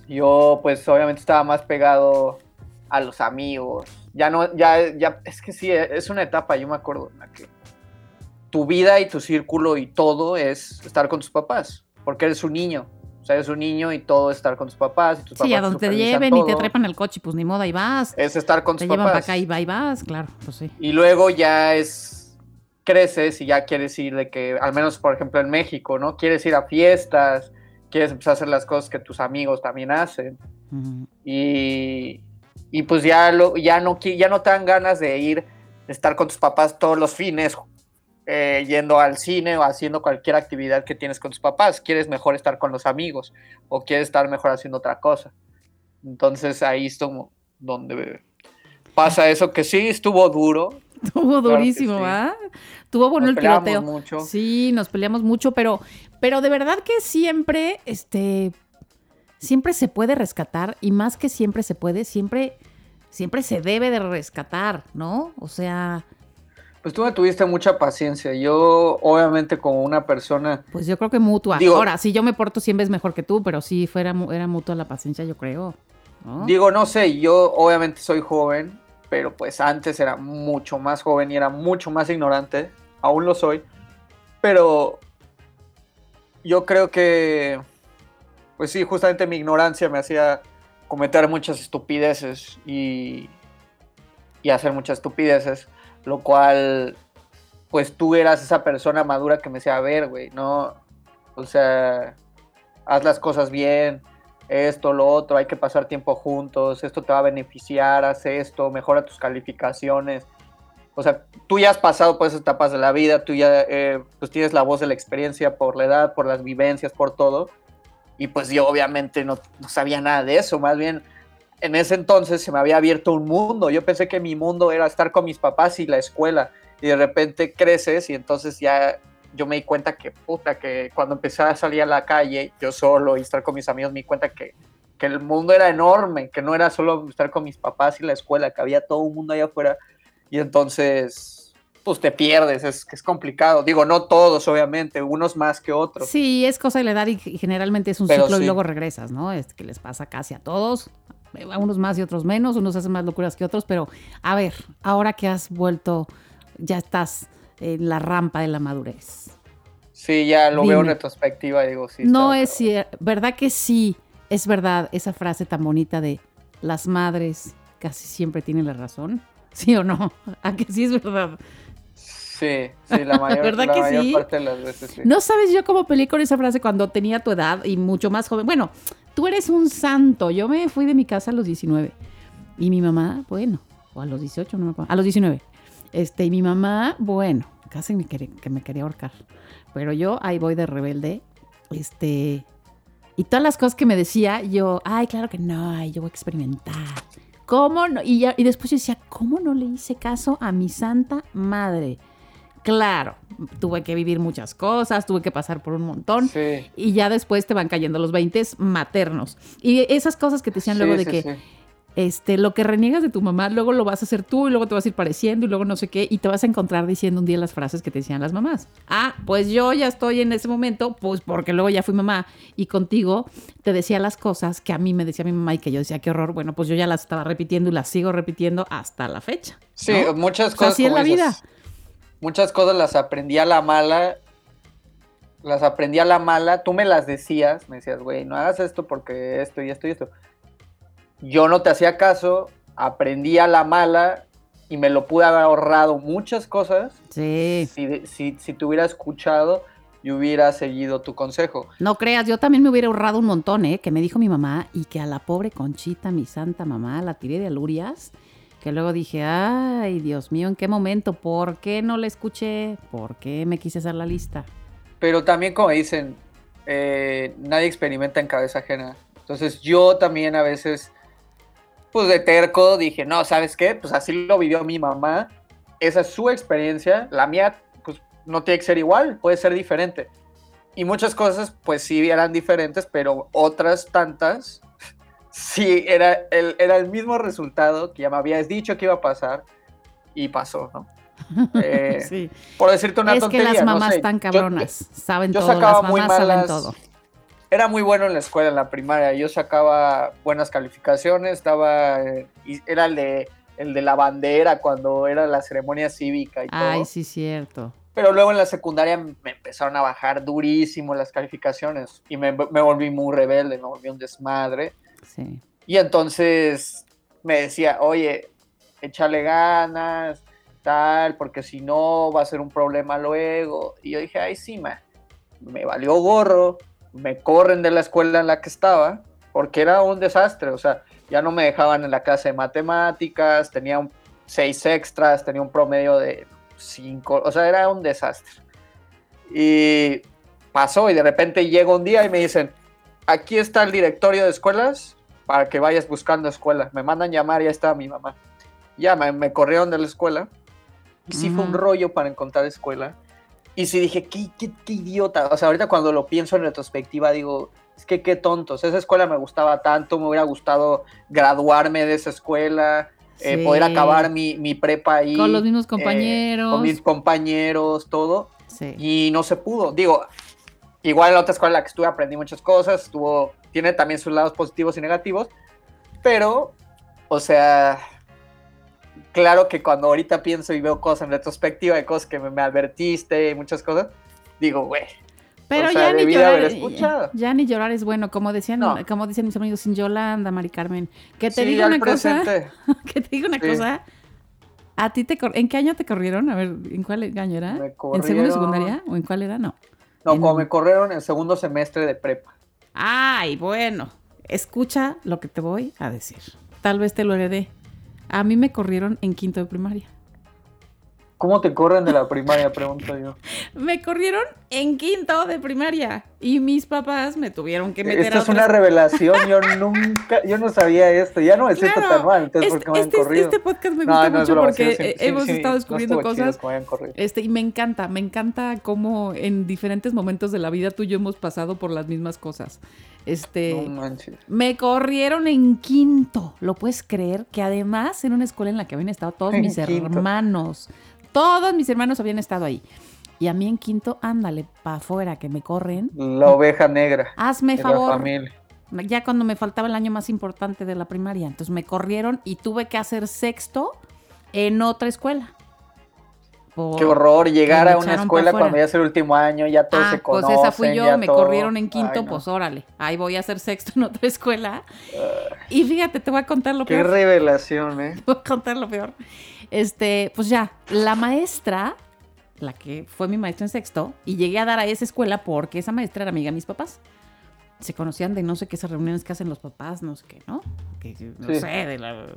Yo, pues, obviamente estaba más pegado a los amigos. Ya no, ya, ya, es que sí, es una etapa, yo me acuerdo, en la que tu vida y tu círculo y todo es estar con tus papás, porque eres un niño. O sea, eres un niño y todo es estar con tus papás. Y tus sí, a donde te lleven y te trepan el coche, pues ni moda, y vas. Es estar con tus papás. Te llevan para acá y va y vas, claro, pues sí. Y luego ya es creces y ya quieres ir de que, al menos por ejemplo en México, ¿no? Quieres ir a fiestas, quieres empezar a hacer las cosas que tus amigos también hacen. y, y, pues ya, lo, ya, no, ya no te dan ganas de ir, de estar con tus papás todos los fines, eh, yendo al cine o haciendo cualquier actividad que tienes con tus papás. Quieres mejor estar con los amigos o quieres estar mejor haciendo otra cosa. Entonces ahí es donde pasa eso que sí estuvo duro, Estuvo durísimo, ¿ah? Tuvo bueno el tiroteo. Mucho. Sí, nos peleamos mucho, pero, pero de verdad que siempre, este, siempre se puede rescatar y más que siempre se puede, siempre, siempre se debe de rescatar, ¿no? O sea. Pues tú me tuviste mucha paciencia. Yo, obviamente, como una persona. Pues yo creo que mutua. Ahora, si yo me porto 100 veces mejor que tú, pero sí fuera, era mutua la paciencia, yo creo. Digo, no sé, yo obviamente soy joven pero pues antes era mucho más joven y era mucho más ignorante, aún lo soy, pero yo creo que, pues sí, justamente mi ignorancia me hacía cometer muchas estupideces y, y hacer muchas estupideces, lo cual, pues tú eras esa persona madura que me decía, a ver, güey, no, o sea, haz las cosas bien, esto, lo otro, hay que pasar tiempo juntos, esto te va a beneficiar, haz esto, mejora tus calificaciones. O sea, tú ya has pasado por esas etapas de la vida, tú ya eh, pues tienes la voz de la experiencia por la edad, por las vivencias, por todo. Y pues yo obviamente no, no sabía nada de eso, más bien en ese entonces se me había abierto un mundo. Yo pensé que mi mundo era estar con mis papás y la escuela. Y de repente creces y entonces ya yo me di cuenta que, puta, que cuando empecé a salir a la calle, yo solo y estar con mis amigos, me di cuenta que, que el mundo era enorme, que no era solo estar con mis papás y la escuela, que había todo un mundo allá afuera. Y entonces, pues te pierdes, es, es complicado. Digo, no todos, obviamente, unos más que otros. Sí, es cosa de la edad y generalmente es un ciclo y luego regresas, ¿no? Es que les pasa casi a todos, a unos más y otros menos, unos hacen más locuras que otros, pero a ver, ahora que has vuelto, ya estás en la rampa de la madurez. Sí, ya lo veo en retrospectiva y digo, sí. No es cierto, ¿verdad que sí? Es verdad esa frase tan bonita de las madres casi siempre tienen la razón. ¿Sí o no? <laughs> ¿A que sí es verdad? Sí, sí, la mayor, <laughs> ¿verdad que sí? parte de las veces sí. No sabes, yo cómo peleé con esa frase cuando tenía tu edad y mucho más joven. Bueno, tú eres un santo. Yo me fui de mi casa a los 19. Y mi mamá, bueno, o a los 18, no me acuerdo. A los 19. Este, y mi mamá, bueno, casi me quería, que me quería ahorcar. Pero yo ahí voy de rebelde. Este. Y todas las cosas que me decía, yo, ay, claro que no, ay, yo voy a experimentar. ¿Cómo no? Y, y después yo decía, ¿cómo no le hice caso a mi santa madre? Claro, tuve que vivir muchas cosas, tuve que pasar por un montón. Y ya después te van cayendo los 20 maternos. Y esas cosas que te decían luego de que este, lo que reniegas de tu mamá, luego lo vas a hacer tú y luego te vas a ir pareciendo y luego no sé qué, y te vas a encontrar diciendo un día las frases que te decían las mamás. Ah, pues yo ya estoy en ese momento, pues porque luego ya fui mamá y contigo te decía las cosas que a mí me decía mi mamá y que yo decía qué horror. Bueno, pues yo ya las estaba repitiendo y las sigo repitiendo hasta la fecha. Sí, muchas cosas. así es la vida. Muchas cosas las aprendí a la mala las aprendí a la mala, tú me las decías, me decías, güey, no hagas esto porque esto y esto y esto. Yo no te hacía caso, aprendí a la mala y me lo pude haber ahorrado muchas cosas Sí. si, si, si te hubiera escuchado y hubiera seguido tu consejo. No creas, yo también me hubiera ahorrado un montón, ¿eh? Que me dijo mi mamá y que a la pobre Conchita, mi santa mamá, la tiré de alurias. Que luego dije, ay, Dios mío, ¿en qué momento? ¿Por qué no la escuché? ¿Por qué me quise hacer la lista? Pero también, como dicen, eh, nadie experimenta en cabeza ajena. Entonces yo también a veces, pues de terco, dije, no, ¿sabes qué? Pues así lo vivió mi mamá. Esa es su experiencia. La mía, pues no tiene que ser igual, puede ser diferente. Y muchas cosas, pues sí eran diferentes, pero otras tantas, sí era el, era el mismo resultado que ya me habías dicho que iba a pasar y pasó, ¿no? <laughs> Eh, sí. Por decirte una es tontería. que las no mamás sé, están yo- cabronas, saben yo todo, sacaba las muy mamás saben malas- todo. era muy bueno en la escuela, en la primaria. Yo sacaba buenas calificaciones, estaba, eh, era el de, el de la bandera cuando era la ceremonia cívica y todo. Ay, sí, cierto. Pero luego en la secundaria me empezaron a bajar durísimo las calificaciones y me, me volví muy rebelde, me volví un desmadre. Y entonces me decía, oye, échale ganas, tal, porque si no va a ser un problema luego. Y yo dije, ay, sí, me valió gorro, me corren de la escuela en la que estaba, porque era un desastre, o sea, ya no me dejaban en la clase de matemáticas, tenía un seis extras, tenía un promedio de cinco, o sea, era un desastre. Y pasó y de repente llega un día y me dicen, aquí está el directorio de escuelas para que vayas buscando escuela. Me mandan llamar y ya estaba mi mamá. Ya me, me corrieron de la escuela. Y sí fue un Ujú. rollo para encontrar escuela. Y sí dije, qué, qué, qué idiota. O sea, ahorita cuando lo pienso en retrospectiva digo, es que qué tontos. Esa escuela me gustaba tanto, me hubiera gustado graduarme de esa escuela, eh, Sí. poder acabar mi, mi prepa ahí. Con los mismos eh, compañeros. con mis compañeros, todo Sí. y no se pudo. Digo, igual en la otra escuela en la que estuve aprendí muchas cosas, estuvo, tiene también sus lados positivos y negativos, pero, o sea, claro que cuando ahorita pienso y veo cosas en retrospectiva de cosas que me, me advertiste y muchas cosas, digo, güey, Pero o sea, ya ni llorar, ya, ya ni llorar es bueno, como decían, No. como dicen mis amigos, sin Yolanda, Mari Carmen. Que te sí, digo al una cosa, presente, <laughs> que te digo una Sí. cosa. ¿A ti te ¿En qué año te corrieron? A ver, ¿en cuál año era? ¿En segundo secundaria? ¿O en cuál era? No. No, en- como me corrieron en segundo semestre de prepa. Ay, bueno. Escucha lo que te voy a decir. Tal vez te lo heredé. A mí me corrieron en quinto de primaria. ¿Cómo te corren de la primaria? Pregunto yo. Me corrieron en quinto de primaria. Y mis papás me tuvieron que meter Esta a es una revelación, yo nunca, yo no sabía esto, ya no me siento Claro, tan mal, entonces este, ¿por qué me han este- corrido? este podcast me gusta no mucho broma, porque sí, sí, sí, hemos sí, estado descubriendo cosas. Este, y me encanta, me encanta cómo en diferentes momentos de la vida tú y yo hemos pasado por las mismas cosas. Este, me corrieron en quinto. ¿Lo puedes creer? Que además en una escuela en la que habían estado todos <laughs> En mis quinto. hermanos. Todos mis hermanos habían estado ahí. Y a mí en quinto, ándale, pa' afuera que me corren. La oveja negra Hazme favor. familia. Ya cuando me faltaba el año más importante de la primaria. Entonces me corrieron y tuve que hacer sexto en otra escuela. Por- Qué horror llegar a una escuela cuando ya es el último año, ya todos Ah, se pues conocen. esa fui yo, me todo. corrieron en quinto, Ay, no. pues órale. Ahí voy a hacer sexto en otra escuela. Y fíjate, te voy a contar lo Qué peor. revelación, ¿eh? <laughs> Te voy a contar lo peor. Este, pues ya, la maestra, la que fue mi maestra en sexto, y llegué a dar a esa escuela porque esa maestra era amiga de mis papás. Se conocían de no sé qué esas reuniones que hacen los papás, no sé qué, ¿no? Que, no Sí. sé, de la-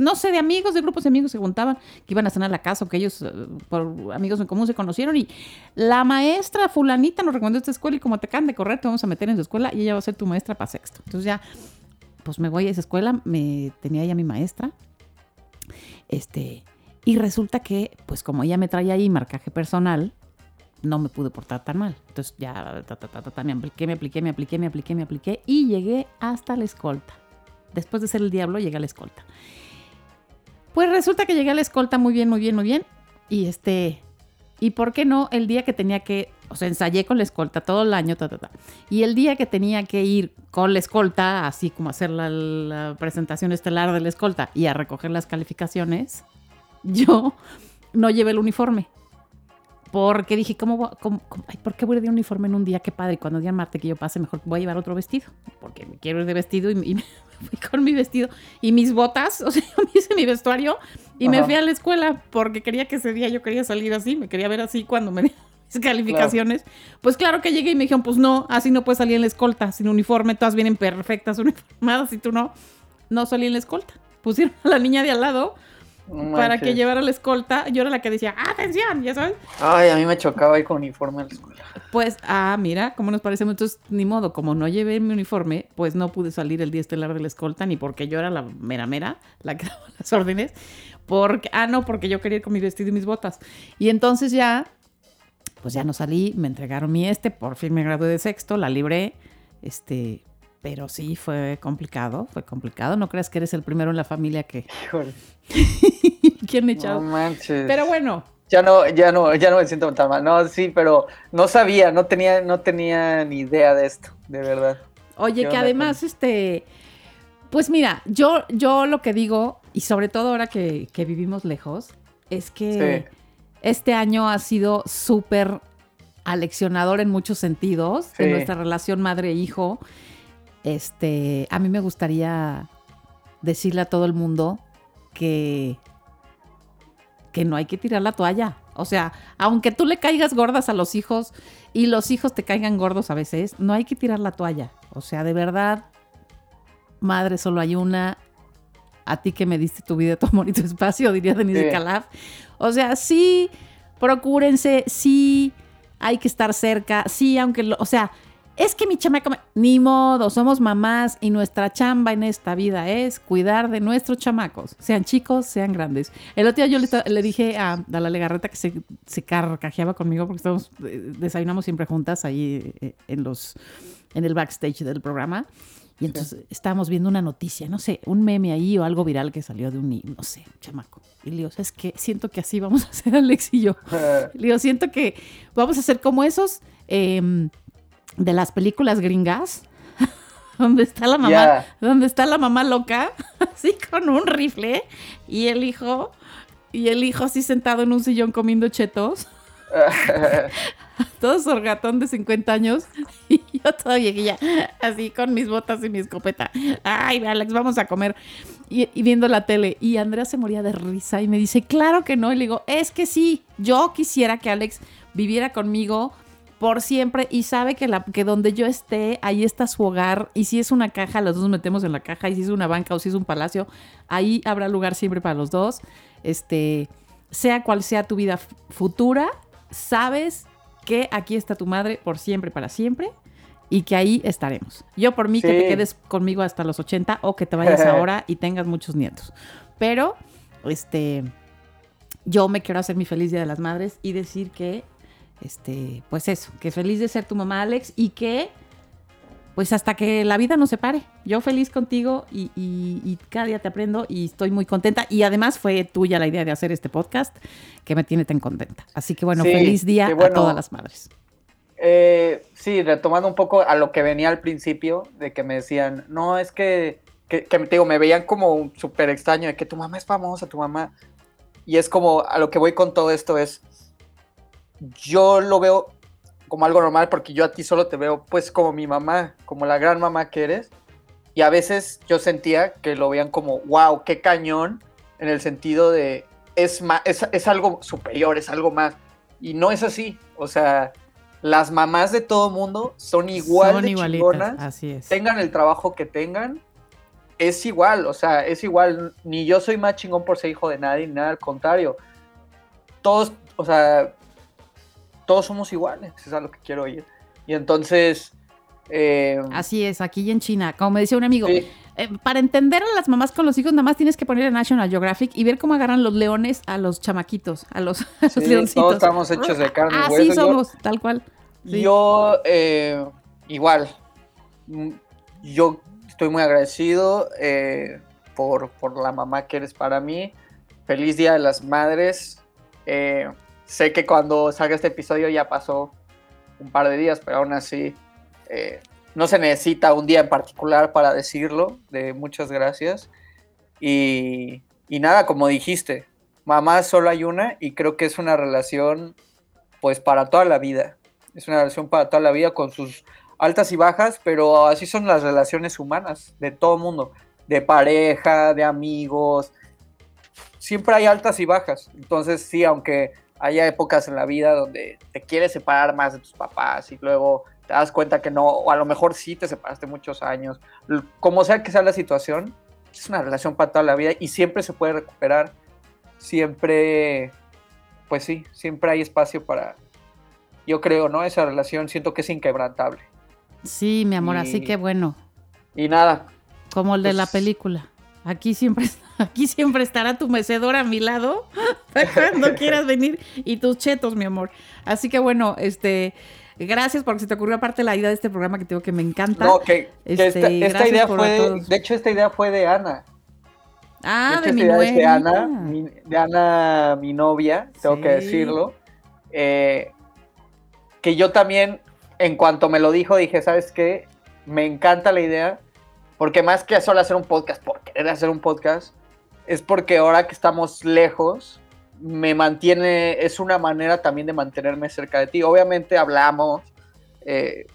no sé, de amigos, de grupos de amigos se juntaban, que iban a cenar a la casa o que ellos, eh, por amigos en común, se conocieron. Y la maestra fulanita nos recomendó esta escuela y como te acaban de correr, te vamos a meter en su escuela y ella va a ser tu maestra para sexto. Entonces ya, pues me voy a esa escuela, me tenía ya mi maestra. Este, y resulta que, pues como ella me traía ahí marcaje personal, no me pude portar tan mal. Entonces ya, ta, ta, me apliqué, me apliqué, me apliqué, me apliqué, me apliqué y llegué hasta la escolta. Después de ser el diablo, llegué a la escolta. Pues resulta que llegué a la escolta muy bien, muy bien, muy bien. Y este, y por qué no, el día que tenía que, o sea, ensayé con la escolta todo el año, ta, ta, ta. Y el día que tenía que ir con la escolta, así como hacer la, la presentación estelar de la escolta y a recoger las calificaciones, yo no llevé el uniforme. Porque dije, ¿cómo, voy- cómo- cómo- ay, ¿por qué voy de uniforme en un día? Qué padre. Cuando día Marte que yo pase, mejor voy a llevar otro vestido. Porque me quiero ir de vestido y, y <laughs> me fui con mi vestido y mis botas. <laughs> O sea, me hice mi vestuario y me fui a la escuela porque quería que ese día yo quería salir así. Me quería ver así cuando me <laughs> mis calificaciones. Pues claro que llegué y me dijeron, pues no, así no puedes salir en la escolta, sin uniforme. Todas vienen perfectas, uniformadas y tú no. No salí en la escolta. Pusieron a la niña de al lado No para que llevara la escolta. Yo era la que decía, atención, ya sabes. Ay, a mí me chocaba ir con uniforme a la escuela. Pues, ah, mira, cómo nos parecemos. Entonces, ni modo, como no llevé mi uniforme, pues no pude salir el día estelar de la escolta, ni porque yo era la mera mera, la que <laughs> daba las órdenes. Porque, ah, no, porque yo quería ir con mi vestido y mis botas. Y entonces ya, pues ya no salí, me entregaron mi este, por fin me gradué de sexto, la libré, este, pero sí fue complicado, fue complicado. No creas que eres el primero en la familia que Híjole. <laughs> quien me No echado. manches. Pero bueno, Ya no, ya no, ya no me siento tan mal. No, sí, pero no sabía, no tenía, no tenía ni idea de esto, de verdad. Oye, ¿Qué que además, este, pues mira, yo, yo lo que digo, y sobre todo ahora que, que vivimos lejos, es que Sí. este año ha sido súper aleccionador en muchos sentidos de Sí. nuestra relación madre-hijo. Este, a mí me gustaría decirle a todo el mundo que, que no hay que tirar la toalla. O sea, aunque tú le caigas gordas a los hijos y los hijos te caigan gordos a veces, no hay que tirar la toalla. O sea, de verdad, madre, solo hay una. A ti que me diste tu vida, tu amor y tu espacio, diría Denise Sí. Calaf. O sea, sí, procúrense, sí, hay que estar cerca, sí, aunque, lo, o sea, es que mi chamaca, me- ni modo, somos mamás y nuestra chamba en esta vida es cuidar de nuestros chamacos, sean chicos, sean grandes. El otro día yo le, dije a, a la Legarreta que se, se carcajeaba conmigo porque estamos, eh, desayunamos siempre juntas ahí eh, en los, en el backstage del programa. Y entonces estábamos viendo una noticia, no sé, un meme ahí o algo viral que salió de un, no sé, chamaco. Y le digo, es que siento que así vamos a <laughs> hacer Alex y yo. <laughs> Le digo, siento que vamos a hacer como esos em, de las películas gringas, <laughs> donde está la mamá, donde está la mamá loca, <laughs> así con un rifle, y el hijo, y el hijo así sentado en un sillón comiendo chetos, <laughs> todo sorgatón de 50 años, y yo toda viejilla, así con mis botas y mi escopeta. Ay, Alex, vamos a comer. Y, y viendo la tele. Y Andrea se moría de risa y me dice, claro que no. Y le digo, es que sí, yo quisiera que Alex viviera conmigo por siempre y sabe que, la, que donde yo esté, ahí está su hogar. Y si es una caja, los dos metemos en la caja. Y si es una banca o si es un palacio, ahí habrá lugar siempre para los dos. Este, sea cual sea tu vida futura, sabes que aquí está tu madre por siempre, para siempre. Y que ahí estaremos. Yo por mí que te quedes conmigo hasta los 80 o que te vayas <laughs> ahora y tengas muchos nietos. Pero, este, yo me quiero hacer mi feliz Día de las Madres y decir que, este, pues eso, que feliz de ser tu mamá, Alex, y que, pues hasta que la vida nos separe. Yo feliz contigo y, y- y cada día te aprendo y estoy muy contenta. Y además fue tuya la idea de hacer este podcast que me tiene tan contenta. Así que bueno, Sí, feliz día a todas las madres. Eh, sí, retomando un poco a lo que venía al principio, de que me decían, no, es que, que, que digo, me veían como un súper extraño, de que tu mamá es famosa, tu mamá. Y es como, a lo que voy con todo esto es, yo lo veo como algo normal porque yo a ti solo te veo pues como mi mamá, como la gran mamá que eres. Y a veces yo sentía que lo veían como, wow, qué cañón, en el sentido de, es, ma- es, es algo superior, es algo más. Y no es así. O sea, las mamás de todo mundo son igual Son de chingonas, así es. tengan el trabajo que tengan, es igual, o sea, es igual. Ni yo soy más chingón por ser hijo de nadie, ni nada al contrario. Todos, o sea, todos somos iguales, es a lo que quiero oír. Y entonces, eh, Así es, aquí y en China. Como me decía un amigo, sí, eh, para entender a las mamás con los hijos, nada más tienes que poner a National Geographic y ver cómo agarran los leones a los chamaquitos, a los, <laughs> a los sí, leoncitos. todos estamos hechos de carne Así hueso. Yo- somos, tal cual. Sí. Yo, eh, igual, mm, yo estoy muy agradecido eh, por, por la mamá que eres para mí. Feliz Día de las Madres. Sé que cuando salga este episodio ya pasó un par de días, pero aún así eh, no se necesita un día en particular para decirlo. De muchas gracias. Y, y nada, como dijiste, mamá solo hay una y creo que es una relación pues para toda la vida. Es una relación para toda la vida con sus altas y bajas, pero así son las relaciones humanas de todo mundo, de pareja, de amigos. Siempre hay altas y bajas. Entonces sí, aunque haya épocas en la vida donde te quieres separar más de tus papás y luego te das cuenta que no, o a lo mejor sí te separaste muchos años, como sea que sea la situación, es una relación para toda la vida y siempre se puede recuperar, siempre, pues sí, siempre hay espacio para, yo creo, ¿no? Esa relación siento que es inquebrantable. Sí, mi amor, así que bueno. Y nada. Como el de la pues película. Aquí siempre, <laughs> aquí siempre estará tu mecedor a mi lado <laughs> cuando quieras venir y tus chetos, mi amor. Así que bueno, este, gracias porque se te ocurrió aparte la idea de este programa que tengo que me encanta. No, que, esta, este, idea fue, de hecho esta idea fue de Ana. Ah, de, mi novia. De Ana, mi, de Ana, mi novia, tengo que decirlo. Eh, que yo también en cuanto me lo dijo, dije, ¿sabes qué? Me encanta la idea, porque más que solo hacer un podcast por querer hacer un podcast, es porque ahora que estamos lejos, me mantiene, es una manera también de mantenerme cerca de ti. Obviamente hablamos eh,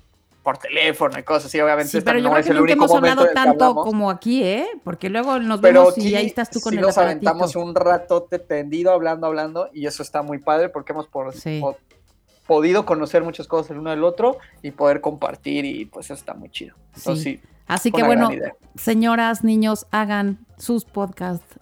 por teléfono y cosas así, obviamente. Sí, pero yo creo que nunca hemos hablado tanto como aquí, ¿eh? Porque luego nos vemos y ahí estás tú con el nos aventamos un rato tendido hablando, hablando, y eso está muy padre porque hemos por, podido conocer muchas cosas el uno del otro y poder compartir y pues eso está muy chido. sí. Así que bueno, señoras, niños, hagan sus podcasts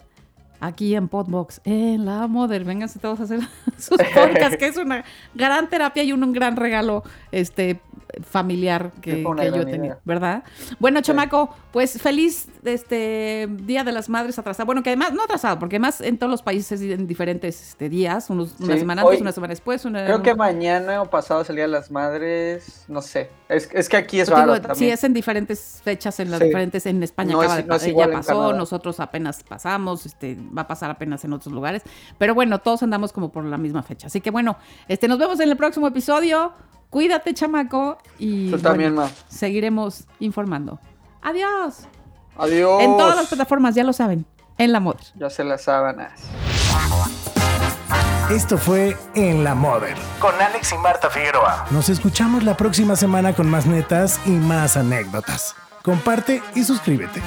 aquí en Podbox, en la Mother. Vénganse todos a hacer <laughs> sus podcasts, que es una gran terapia y un, gran regalo este, familiar que, yo tenido, ¿verdad? Bueno, chamaco, pues feliz este Día de las Madres atrasado. Bueno, que además, no atrasado, porque además en todos los países en diferentes este, días, unos, una semana antes, una semana después. creo que mañana o pasado es el Día de las Madres, no sé. Es, que aquí es raro también. Sí, es en diferentes fechas, en las diferentes, en España acaba de, ya pasó, nosotros apenas pasamos, este, va a pasar apenas en otros lugares. Pero bueno, todos andamos como por la misma fecha. Así que bueno, este, nos vemos en el próximo episodio. Cuídate, chamaco. Y también, seguiremos informando. Adiós. Adiós. En todas las plataformas, ya lo saben. En la moda. Ya se las sábanas. Esto fue En la Model con Alex y Marta Figueroa. Nos escuchamos la próxima semana con más netas y más anécdotas. Comparte y suscríbete.